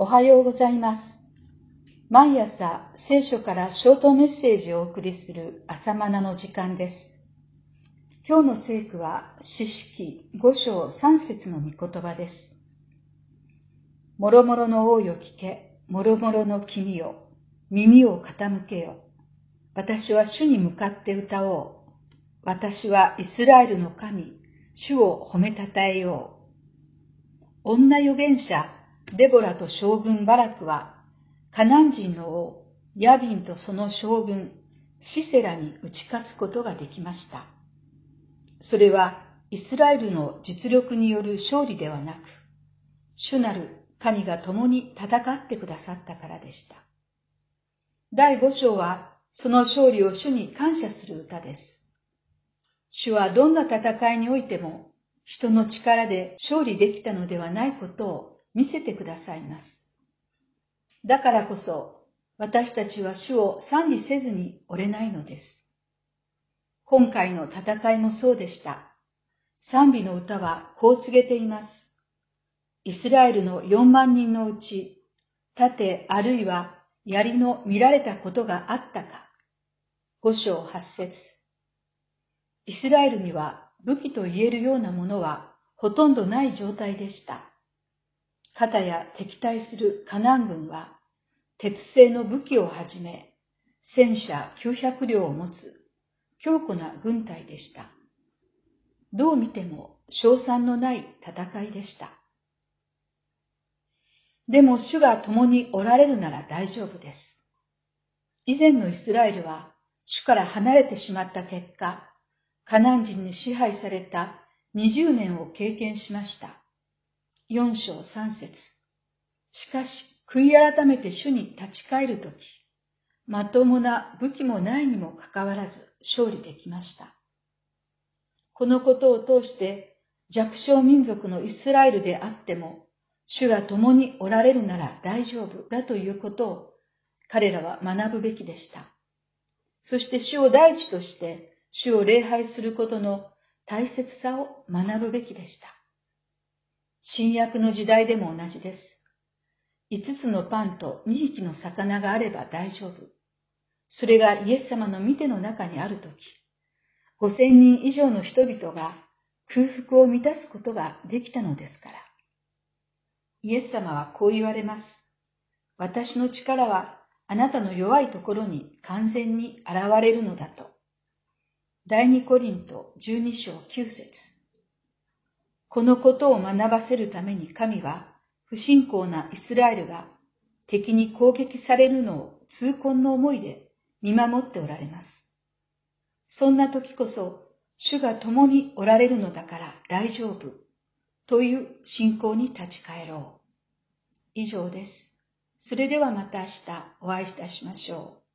おはようございます。毎朝聖書からショートメッセージをお送りする朝マナの時間です。今日の聖句は詩式5章3節の御言葉です。もろもろの王よ聞け、もろもろの君よ、耳を傾けよ。私は主に向かって歌おう。私はイスラエルの神、主を褒めたたえよう。女預言者デボラと将軍バラクは、カナン人の王、ヤビンとその将軍、シセラに打ち勝つことができました。それは、イスラエルの実力による勝利ではなく、主なる神が共に戦ってくださったからでした。第五章は、その勝利を主に感謝する歌です。主はどんな戦いにおいても、人の力で勝利できたのではないことを見せてくださいます。だからこそ、私たちは主を賛美せずにおれないのです。今回の戦いもそうでした。賛美の歌はこう告げています。イスラエルの4万人のうち、盾あるいは槍の見られたことがあったか。五章八節イスラエルには武器と言えるようなものはほとんどない状態でした。肩や敵対するカナン軍は、鉄製の武器をはじめ、戦車900両を持つ強固な軍隊でした。どう見ても賞賛のない戦いでした。でも主が共におられるなら大丈夫です。以前のイスラエルは主から離れてしまった結果、カナン人に支配された20年を経験しました。4章3節しかし、悔い改めて主に立ち返るとき、まともな武器もないにもかかわらず勝利できました。このことを通して弱小民族のイスラエルであっても、主が共におられるなら大丈夫だということを彼らは学ぶべきでした。そして主を第一として主を礼拝することの大切さを学ぶべきでした。新約の時代でも同じです。5つのパンと2匹の魚があれば大丈夫。それがイエス様の見ての中にあるとき、5000人以上の人々が空腹を満たすことができたのですから。イエス様はこう言われます。私の力はあなたの弱いところに完全に現れるのだと。第二コリント12章9節このことを学ばせるために神は、不信仰なイスラエルが敵に攻撃されるのを痛恨の思いで見守っておられます。そんな時こそ、主が共におられるのだから大丈夫という信仰に立ち返ろう。以上です。それではまた明日お会いいたしましょう。